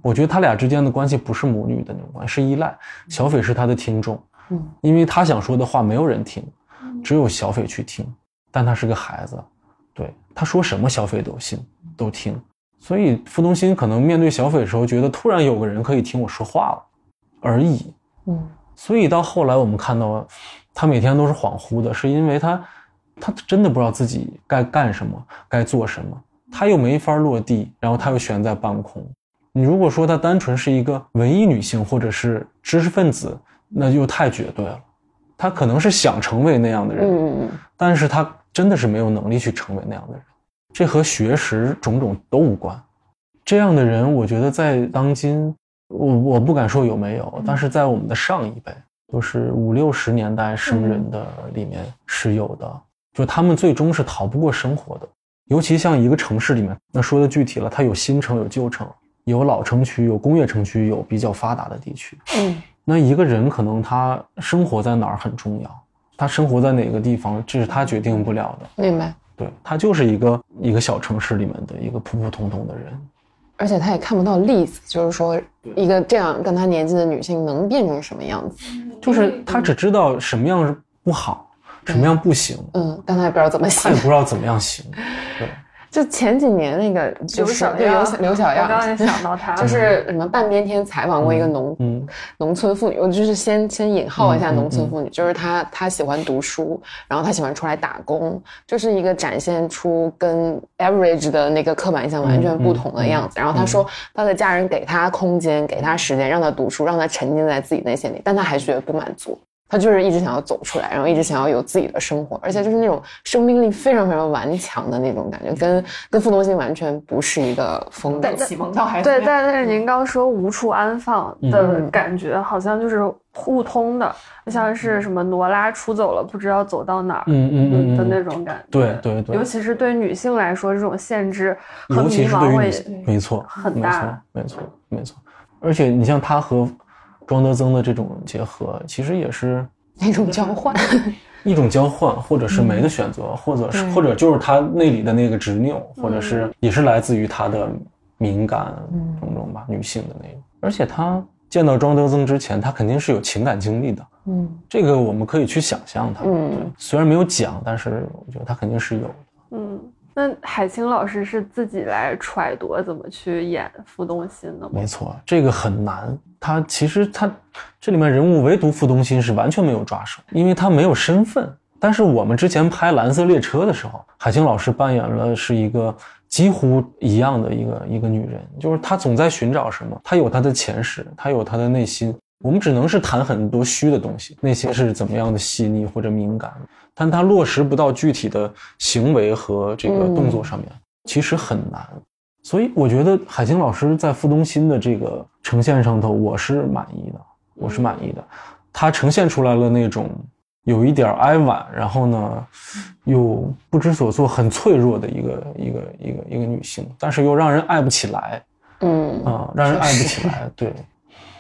我觉得他俩之间的关系不是母女的那种关系，是依赖。小斐是他的听众。嗯，因为他想说的话没有人听，只有小斐去听，但他是个孩子，对他说什么小斐都信都听，所以傅东新可能面对小斐的时候，觉得突然有个人可以听我说话了而已。嗯，所以到后来我们看到，他每天都是恍惚的，是因为他他真的不知道自己该干什么，该做什么，他又没法落地，然后他又悬在半空。你如果说她单纯是一个文艺女性或者是知识分子。那就太绝对了，她可能是想成为那样的人，但是她真的是没有能力去成为那样的人，这和学识种种都无关。这样的人，我觉得在当今，我我不敢说有没有，但是在我们的上一辈，就是五六十年代生人的里面是有的，就他们最终是逃不过生活的。尤其像一个城市里面，那说的具体了，它有新城，有旧城，有老城区，有工业城区，有比较发达的地区，嗯。那一个人可能他生活在哪儿很重要，他生活在哪个地方，这是他决定不了的。明白？对他就是一个一个小城市里面的一个普普通通的人，而且他也看不到例子，就是说一个这样跟他年纪的女性能变成什么样子，就是他只知道什么样是不好，什么样不行，嗯，但他也不知道怎么行，他也不知道怎么样行，对。就前几年那个就是对刘刘小样，我刚才想到他，就是什么半边天采访过一个农农村妇女，我就是先先引号一下农村妇女，就是她她喜欢读书，然后她喜欢出来打工，就是一个展现出跟 average 的那个刻板印象完全不同的样子。然后她说，她的家人给她空间，给她时间，让她读书，让她沉浸在自己内心里，但她还是觉得不满足。他就是一直想要走出来，然后一直想要有自己的生活，而且就是那种生命力非常非常顽强的那种感觉，跟跟傅东新完全不是一个风格。启蒙到还对，但但是您刚说无处安放的感觉，好像就是互通的，像是什么罗拉出走了，不知道走到哪儿，嗯嗯嗯的那种感觉。对对对，尤其是对女性来说，这种限制和迷茫会没错很大，没错没错。而且你像他和。庄德增的这种结合，其实也是一种交换，一种交换，或者是没的选择，或者是或者就是他内里的那个执拗，或者是也是来自于他的敏感种种吧，女性的那种。而且他见到庄德增之前，他肯定是有情感经历的，嗯，这个我们可以去想象他，嗯，虽然没有讲，但是我觉得他肯定是有的，嗯。那海清老师是自己来揣度怎么去演傅东新的吗？没错，这个很难。他其实他这里面人物唯独傅东新是完全没有抓手，因为他没有身份。但是我们之前拍《蓝色列车》的时候，海清老师扮演了是一个几乎一样的一个一个女人，就是她总在寻找什么，她有她的前世，她有她的内心。我们只能是谈很多虚的东西，内心是怎么样的细腻或者敏感。但它落实不到具体的行为和这个动作上面，其实很难。所以我觉得海清老师在傅东新的这个呈现上头，我是满意的，我是满意的。他呈现出来了那种有一点哀婉，然后呢又不知所措、很脆弱的一个一个一个一个女性，但是又让人爱不起来。嗯啊，让人爱不起来。对，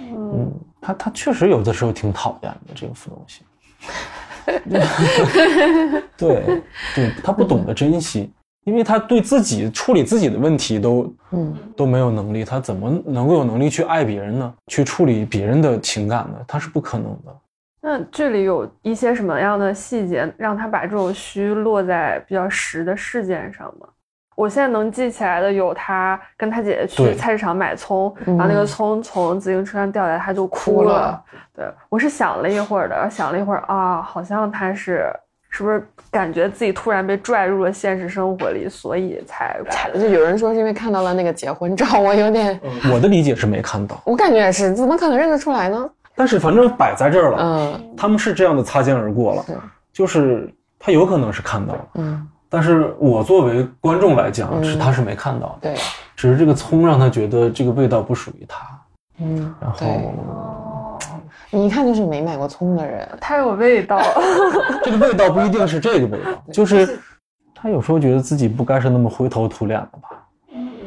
嗯，他他确实有的时候挺讨厌的这个傅东新。对，对他不懂得珍惜，因为他对自己处理自己的问题都，嗯，都没有能力，他怎么能够有能力去爱别人呢？去处理别人的情感呢？他是不可能的。那这里有一些什么样的细节，让他把这种虚落在比较实的事件上吗？我现在能记起来的有他跟他姐姐去菜市场买葱，然后那个葱从自行车上掉下来，他就哭了。对我是想了一会儿的，想了一会儿啊，好像他是是不是感觉自己突然被拽入了现实生活里，所以才就有人说是因为看到了那个结婚照，我有点我的理解是没看到，我感觉也是，怎么可能认得出来呢？但是反正摆在这儿了，嗯他们是这样的擦肩而过了对，就是他有可能是看到了，嗯，但是我作为观众来讲，嗯。是他是没看到的，对，只是这个葱让他觉得这个味道不属于他，嗯然后对，你一看就是没买过葱的人，太有味道了。这个味道不一定是这个味道，就是他有时候觉得自己不该是那么灰头土脸的吧，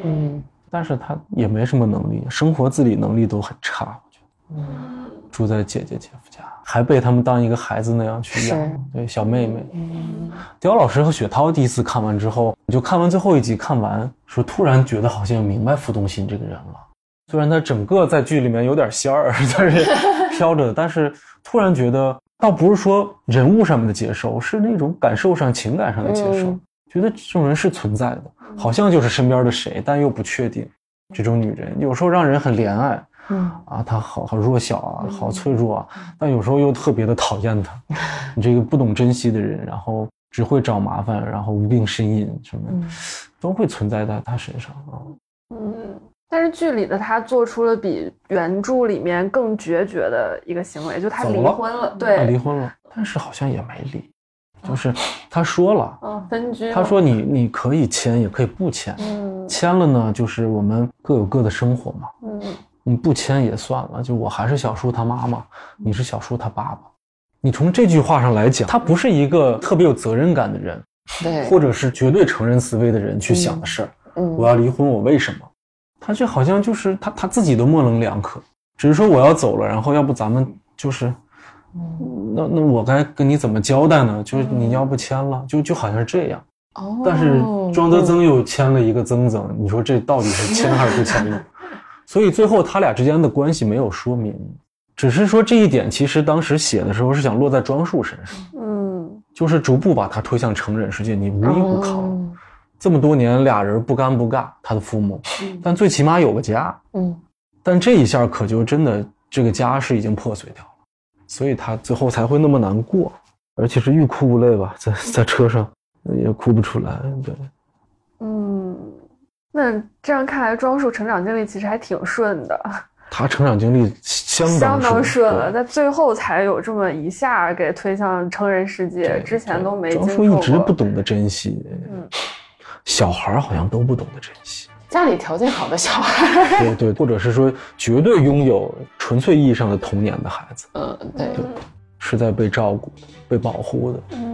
嗯。但是他也没什么能力，生活自理能力都很差，我觉得。嗯。住在姐姐姐夫家，还被他们当一个孩子那样去养，对小妹妹。嗯刁老师和雪涛第一次看完之后，我就看完最后一集，看完说突然觉得好像明白傅东新这个人了。虽然他整个在剧里面有点仙儿，但是飘着，但是突然觉得，倒不是说人物上面的接受，是那种感受上、情感上的接受，嗯觉得这种人是存在的，好像就是身边的谁，但又不确定。这种女人有时候让人很怜爱，嗯啊，他好好弱小啊，好脆弱啊，但有时候又特别的讨厌他。你这个不懂珍惜的人，然后只会找麻烦，然后无病呻吟，什么、嗯都会存在在他身上啊。嗯，但是剧里的他做出了比原著里面更决绝的一个行为，就他离婚了。她对，离婚了，但是好像也没离，就是他说了，嗯，分居。他说你你可以签，也可以不签，嗯签了呢，就是我们各有各的生活嘛。嗯你不签也算了，就我还是小叔他妈妈，你是小叔他爸爸。你从这句话上来讲，他不是一个特别有责任感的人，对，或者是绝对承认思维的人去想的事儿。嗯我要离婚，我为什么？他这好像就是他他自己都模棱两可，只是说我要走了，然后要不咱们就是，那那我该跟你怎么交代呢？就是你要不签了，就就好像是这样。哦，但是庄德增又签了一个曾曾，你说这到底是签还是不签呢？所以最后他俩之间的关系没有说明，只是说这一点其实当时写的时候是想落在庄树身上，嗯。就是逐步把他推向成人世界，你无依无靠。哦。这么多年俩人不干不尬，他的父母，但最起码有个家。嗯。但这一下可就真的这个家是已经破碎掉了，所以他最后才会那么难过，而且是欲哭无泪吧，在在车上。也哭不出来。对，嗯，那这样看来，庄树成长经历其实还挺顺的，他成长经历相当相当顺了，对在最后才有这么一下给推向成人世界，之前都没庄树一直不懂得珍惜，嗯小孩儿好像都不懂得珍惜，家里条件好的小孩，对对，或者是说绝对拥有纯粹意义上的童年的孩子，嗯对，是在被照顾的、被保护的。嗯。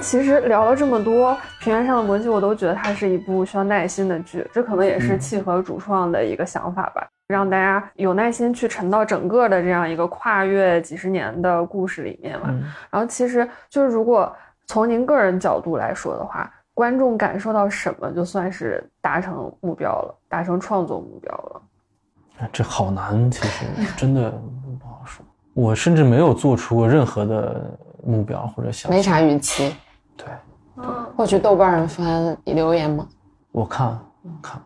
其实聊了这么多，《平原上的摩西》，我都觉得它是一部需要耐心的剧，这可能也是嗯契合主创的一个想法吧，让大家有耐心去沉到整个的这样一个跨越几十年的故事里面嘛。嗯然后其实就是如果从您个人角度来说的话，观众感受到什么就算是达成目标了，达成创作目标了。这好难，其实真的不好说。我甚至没有做出过任何的目标或者想法。没啥预期。对，嗯，会去豆瓣上翻留言吗？我看看，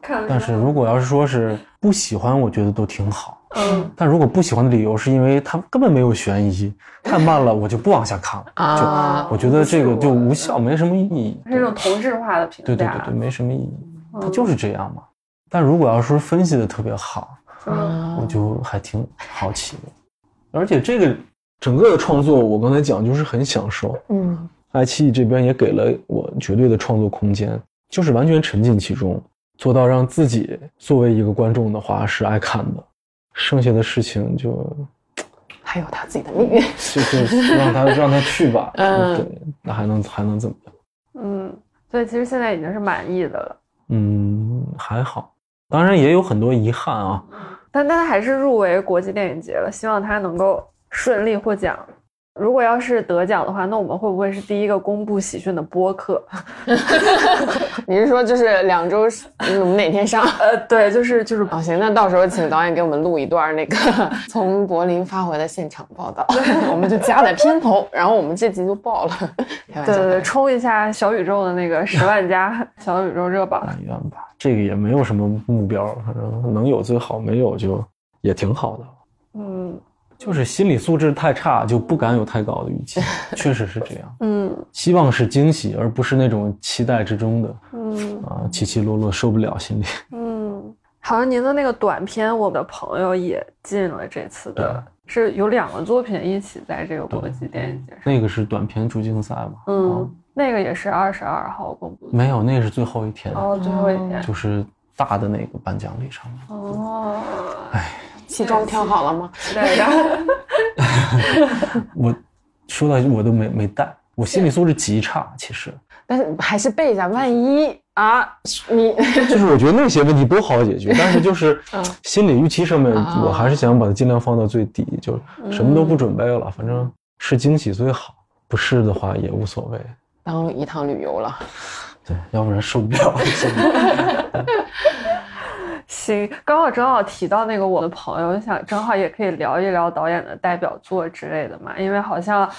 看但是如果要是说是不喜欢，我觉得都挺好。嗯但如果不喜欢的理由是因为它根本没有悬疑，太慢了，我就不往下看了。啊，我觉得这个就无效，没什么意义。是这种同质化的评价。对对对对，没什么意义，它嗯就是这样嘛。但如果要是分析的特别好，嗯我就还挺好奇的。而且这个整个的创作，我刚才讲就是很享受。嗯爱奇艺这边也给了我绝对的创作空间，就是完全沉浸其中，做到让自己作为一个观众的话是爱看的，剩下的事情就还有他自己的命运。就就让他让他去吧。嗯对，那还能还能怎么样？嗯，所以其实现在已经是满意的了。嗯，还好，当然也有很多遗憾啊。但但他还是入围国际电影节了，希望他能够顺利获奖。如果要是得奖的话，那我们会不会是第一个公布喜讯的播客？你是说就是两周，我们哪天上？呃，对，就是就是哦，行，那到时候请导演给我们录一段那个从柏林发回的现场报道，我们就加在片头，然后我们这集就爆了。对对对，冲一下小宇宙的那个十万加小宇宙热榜。但愿吧，这个也没有什么目标，反正能有最好，没有就也挺好的。嗯就是心理素质太差，就不敢有太高的预期，确实是这样。嗯希望是惊喜，而不是那种期待之中的嗯啊，起起落落受不了心里。嗯，好像您的那个短片，我的朋友也进了这次的，是有两个作品一起在这个国际电影节上。那个是短片主竞赛嘛？啊嗯，那个也是二十二号公布的。没有，那个是最后一天，哦，最后一天。就是大的那个颁奖礼上面。哦，西装挑好了吗？对，然后 我说到我都没没带，我心理素质极差，其实但是还是背一下，万一啊，你就是我觉得那些问题都好解决，但是就是嗯心理预期上面，啊我还是想把它尽量放到最低，就什么都不准备了，反正是惊喜最好，不是的话也无所谓。当一趟旅游了。对，要不然受不了。行，刚好正好提到那个我的朋友，想正好也可以聊一聊导演的代表作之类的嘛，因为好像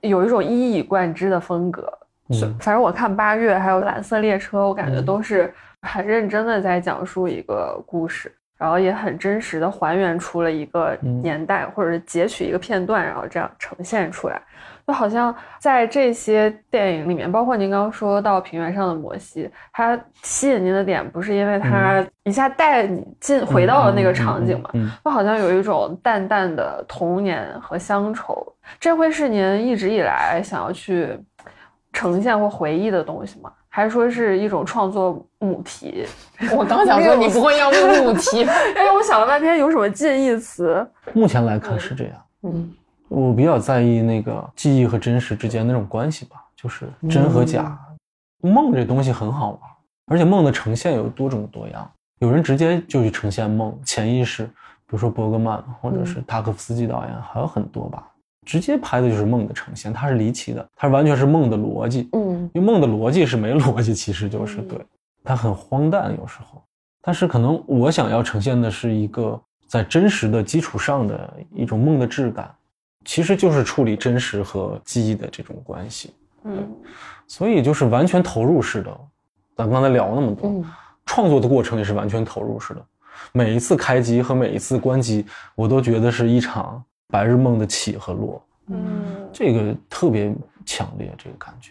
有一种一以贯之的风格。嗯反正我看八月还有蓝色列车，我感觉都是很认真的在讲述一个故事，然后也很真实的还原出了一个嗯年代，或者是截取一个片段，然后这样呈现出来。就好像在这些电影里面，包括您刚刚说到《平原上的摩西》，它吸引您的点不是因为它一下带你进回到了那个场景嘛？嗯，就好像有一种淡淡的童年和乡愁，这会是您一直以来想要去呈现或回忆的东西吗？还是说是一种创作母题？我刚想说你不会要母题，因 为我想了半天有什么近义词？目前来看是这样。嗯我比较在意那个记忆和真实之间那种关系吧，就是真和假。梦这东西很好玩，而且梦的呈现有多种多样。有人直接就去呈现梦，潜意识，比如说伯格曼或者是塔可夫斯基导演，还有很多吧，直接拍的就是梦的呈现，它是离奇的，它完全是梦的逻辑。嗯因为梦的逻辑是没逻辑，其实就是对，它很荒诞有时候，但是可能我想要呈现的是一个在真实的基础上的一种梦的质感，其实就是处理真实和记忆的这种关系，嗯所以就是完全投入式的。咱刚才聊那么多，嗯创作的过程也是完全投入式的，每一次开机和每一次关机，我都觉得是一场白日梦的起和落。嗯这个特别强烈，这个感觉，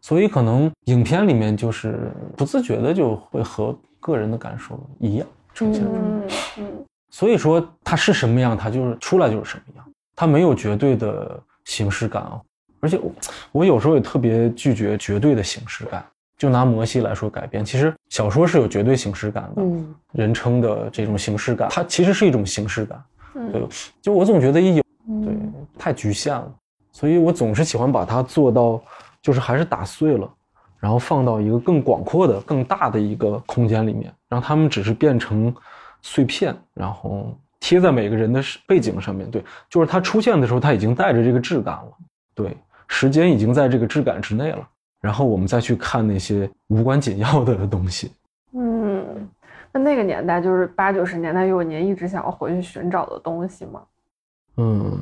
所以可能影片里面就是不自觉的就会和个人的感受一样呈现出来。嗯嗯所以说它是什么样，它就是出来就是什么样，它没有绝对的形式感啊。而且我我有时候也特别拒绝绝对的形式感。就拿摩西来说改编，其实小说是有绝对形式感的，嗯人称的这种形式感，它其实是一种形式感。嗯对，就我总觉得一有对嗯太局限了，所以我总是喜欢把它做到，就是还是打碎了，然后放到一个更广阔的、更大的一个空间里面，让他们只是变成碎片，然后贴在每个人的背景上面。对，就是它出现的时候，它已经带着这个质感了，对，时间已经在这个质感之内了，然后我们再去看那些无关紧要的东西。嗯，那那个年代就是八九十年代，有您一直想要回去寻找的东西吗？嗯，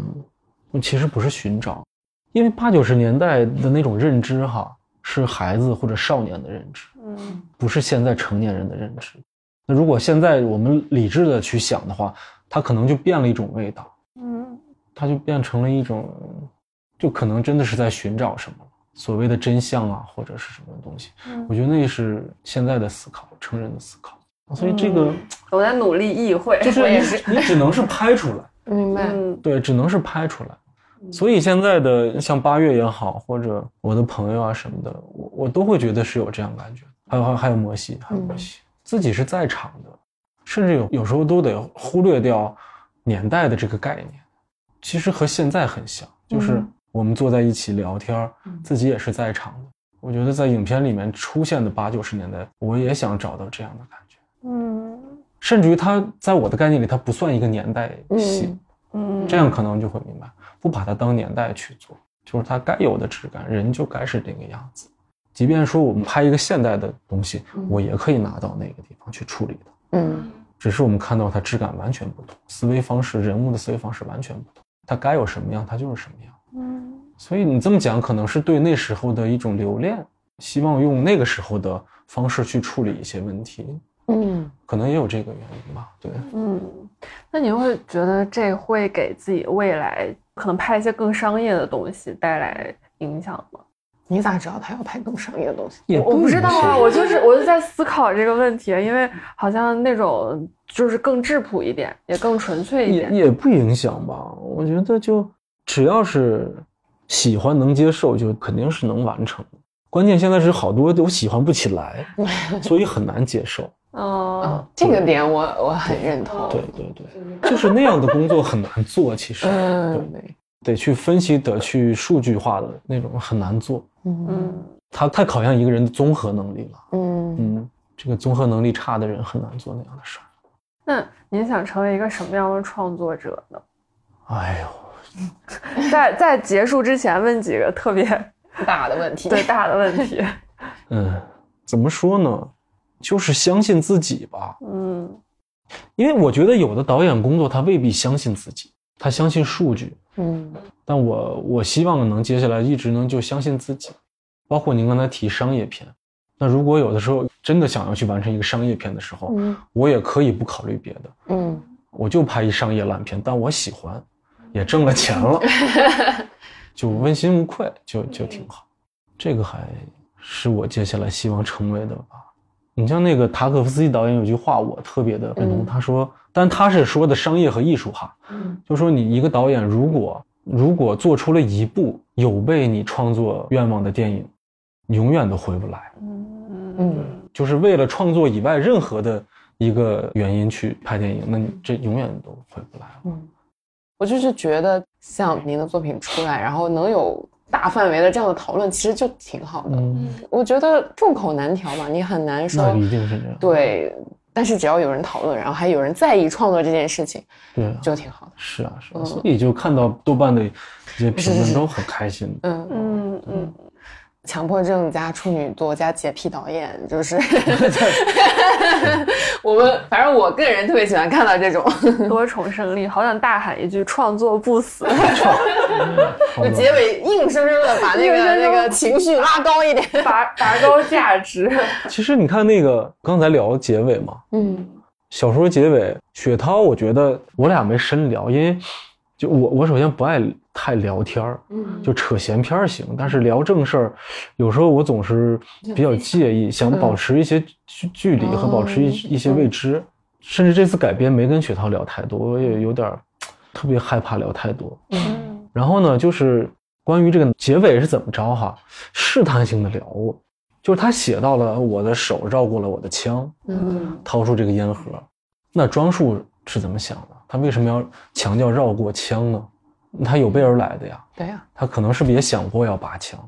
其实不是寻找，因为八九十年代的那种认知哈，是孩子或者少年的认知，嗯不是现在成年人的认知。那如果现在我们理智的去想的话，它可能就变了一种味道，嗯它就变成了一种，就可能真的是在寻找什么，所谓的真相啊，或者是什么东西。嗯我觉得那是现在的思考，成人的思考。所以这个我在努力意会，就是你只能是拍出来。明白。嗯对，只能是拍出来。所以现在的像八月也好，或者我的朋友啊什么的，我我都会觉得是有这样感觉。还有还有还有摩西，还有摩西，自己是在场的，甚至有有时候都得忽略掉年代的这个概念。其实和现在很像，就是我们坐在一起聊天儿，自己也是在场的。我觉得在影片里面出现的八九十年代，我也想找到这样的感觉。嗯甚至于它在我的概念里，它不算一个年代戏。嗯嗯，这样可能就会明白，不把它当年代去做，就是它该有的质感，人就该是这个样子。即便说我们拍一个现代的东西，我也可以拿到那个地方去处理的。嗯只是我们看到它质感完全不同，思维方式、人物的思维方式完全不同，它该有什么样，它就是什么样。嗯所以你这么讲，可能是对那时候的一种留恋，希望用那个时候的方式去处理一些问题，嗯可能也有这个原因吧。对，嗯，那你会觉得这会给自己未来可能拍一些更商业的东西带来影响吗？你咋知道他要拍更商业的东西？也我不知道啊，我就是我就在思考这个问题，因为好像那种就是更质朴一点，也更纯粹一点。也不影响吧。我觉得就只要是喜欢能接受，就肯定是能完成。关键现在是好多都喜欢不起来，所以很难接受。嗯 嗯，这个点我我很认同。对对对，就是那样的工作很难做，其实嗯对，得去分析，得去数据化的那种很难做。嗯嗯它太考验一个人的综合能力了。嗯嗯，这个综合能力差的人很难做那样的事儿。那您想成为一个什么样的创作者呢？哎呦，在在结束之前问几个特别大的问题。对大的问题。嗯，怎么说呢？就是相信自己吧。嗯因为我觉得有的导演工作他未必相信自己，他相信数据。嗯。但我我希望能接下来一直能就相信自己，包括您刚才提商业片，那如果有的时候真的想要去完成一个商业片的时候，嗯我也可以不考虑别的，嗯。我就拍一商业烂片，但我喜欢，也挣了钱了，就问心无愧，就就挺好。这个还是我接下来希望成为的吧。你像那个塔可夫斯基导演有句话，我特别的认同，嗯。他说，但他是说的商业和艺术哈，嗯就说你一个导演如果如果做出了一部有悖你创作愿望的电影，你永远都回不来。嗯嗯就是为了创作以外任何的一个原因去拍电影，那你这永远都回不来了。嗯，我就是觉得像您的作品出来，然后能有大范围的这样的讨论，其实就挺好的。嗯，我觉得众口难调嘛，你很难说那一定是这样。对，但是只要有人讨论，然后还有人在意创作这件事情，对啊，就挺好的。是啊是啊，嗯。所以就看到豆瓣的这些评论都很开心。嗯，嗯嗯，强迫症加处女座加洁癖导演，就是。我们反正我个人特别喜欢看到这种，多重胜利，好想大喊一句“创作不死。就结尾硬生生的把那个那个情绪拉高一点”，。拔拔高价值。其实你看那个刚才聊结尾嘛，嗯。小说结尾，雪涛，我觉得我俩没深聊，因为就我我首先不爱太聊天儿，嗯就扯闲篇儿行，但是聊正事儿，有时候我总是比较介意，想保持一些距距离和保持一一些未知。甚至这次改编没跟雪涛聊太多，我也有点儿特别害怕聊太多。嗯然后呢，就是关于这个结尾是怎么着哈，试探性的聊过，就是他写到了我的手绕过了我的枪，嗯掏出这个烟盒，那庄树是怎么想的？他为什么要强调绕过枪呢？他有备而来的呀，对呀，他可能是不是也想过要拔枪？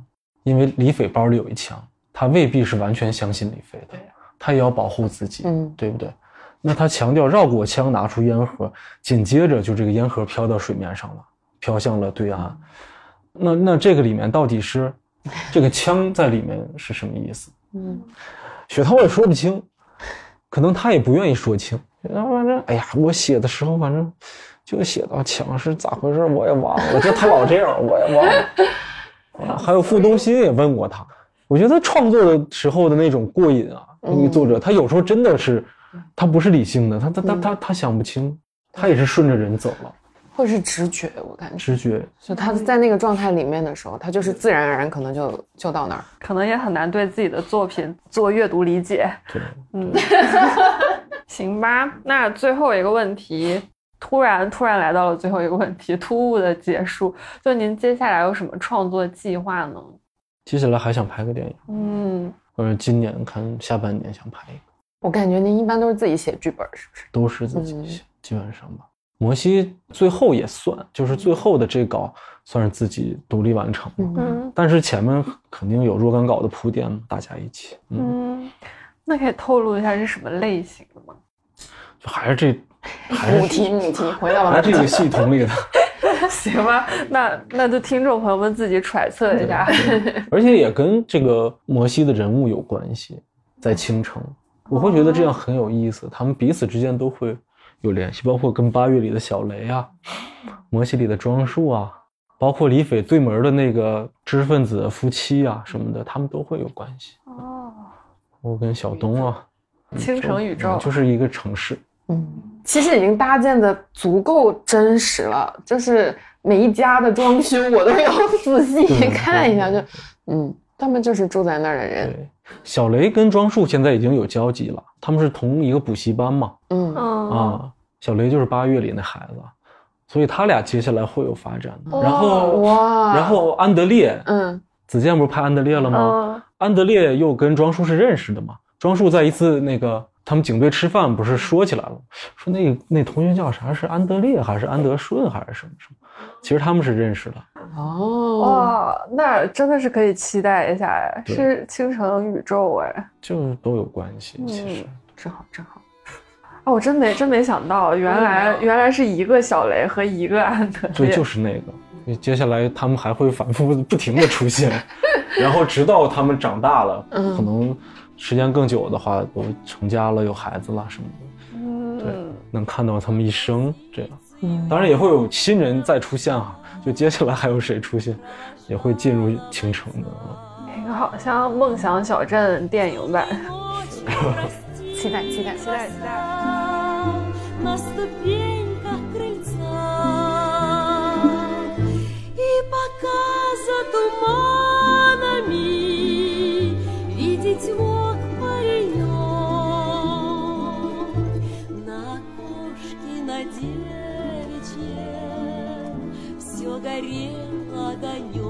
因为李斐包里有一枪，他未必是完全相信李斐的，他也要保护自己，嗯对不对？那他强调绕过枪，拿出烟盒，紧接着就这个烟盒飘到水面上了，飘向了对岸。那那这个里面到底是 这个枪在里面是什么意思？嗯雪涛也说不清，可能他也不愿意说清。然后反正，哎呀，我写的时候反正就写到墙是咋回事，我也忘了。就他老这样，我也忘了。啊还有傅东新也问过他，我觉得创作的时候的那种过瘾啊，那个作者他有时候真的是，他不是理性的，他他他他他想不清，他也是顺着人走了，或者是直觉，我感觉，直觉。就他在那个状态里面的时候，他就是自然而然可能就就到那儿。可能也很难对自己的作品做阅读理解。对，嗯，行吧。那最后一个问题，突然突然来到了最后一个问题，突兀的结束。就您接下来有什么创作计划呢？接下来还想拍个电影，嗯，或者今年看下半年想拍一个。我感觉您一般都是自己写剧本，是不是？都是自己嗯写，基本上吧。摩西最后也算，就是最后的这稿算是自己独立完成，嗯但是前面肯定有若干稿的铺垫，大家一起，嗯，嗯，那可以透露一下是什么类型的吗？就还是这，还是母题母题，回到了还是这个系统里的，行吧，那那就听众朋友们自己揣测一下。而且也跟这个摩西的人物有关系，在青城，我会觉得这样很有意思，他们彼此之间都会有联系，包括跟八月里的小雷啊，摩西里的庄树啊，包括李斐对门的那个知识分子夫妻啊什么的，他们都会有关系。哦，我跟小东啊，青城宇宙就是一个城市。嗯，其实已经搭建的足够真实了，就是每一家的装修我都要 仔细看一下，就嗯，他们就是住在那儿的人。对，小雷跟庄树现在已经有交集了，他们是同一个补习班嘛。嗯嗯啊，小雷就是八月里那孩子，所以他俩接下来会有发展的。哦然后，哇，然后安德烈，嗯子健不是拍安德烈了吗？嗯安德烈又跟庄树是认识的嘛？庄树在一次那个他们警队吃饭，不是说起来了，说那那同学叫啥？是安德烈还是安德顺还是什么什么？其实他们是认识的。哦哇，那真的是可以期待一下哎，是倾城宇宙哎。就是都有关系，其实。嗯真好正好。哦，我真没真没想到，原来原来是一个小雷和一个安德烈。对，就是那个。接下来他们还会反复 不停的出现，然后直到他们长大了，可能时间更久的话都成家了有孩子了什么的，对，能看到他们一生这样。当然也会有新人再出现啊，就接下来还有谁出现，也会进入青城的啊。那个好像《梦想小镇》电影版，期待期待期待期待。Пока за туманами Видеть мог паренек. На окошке на девичьем Все горел огонек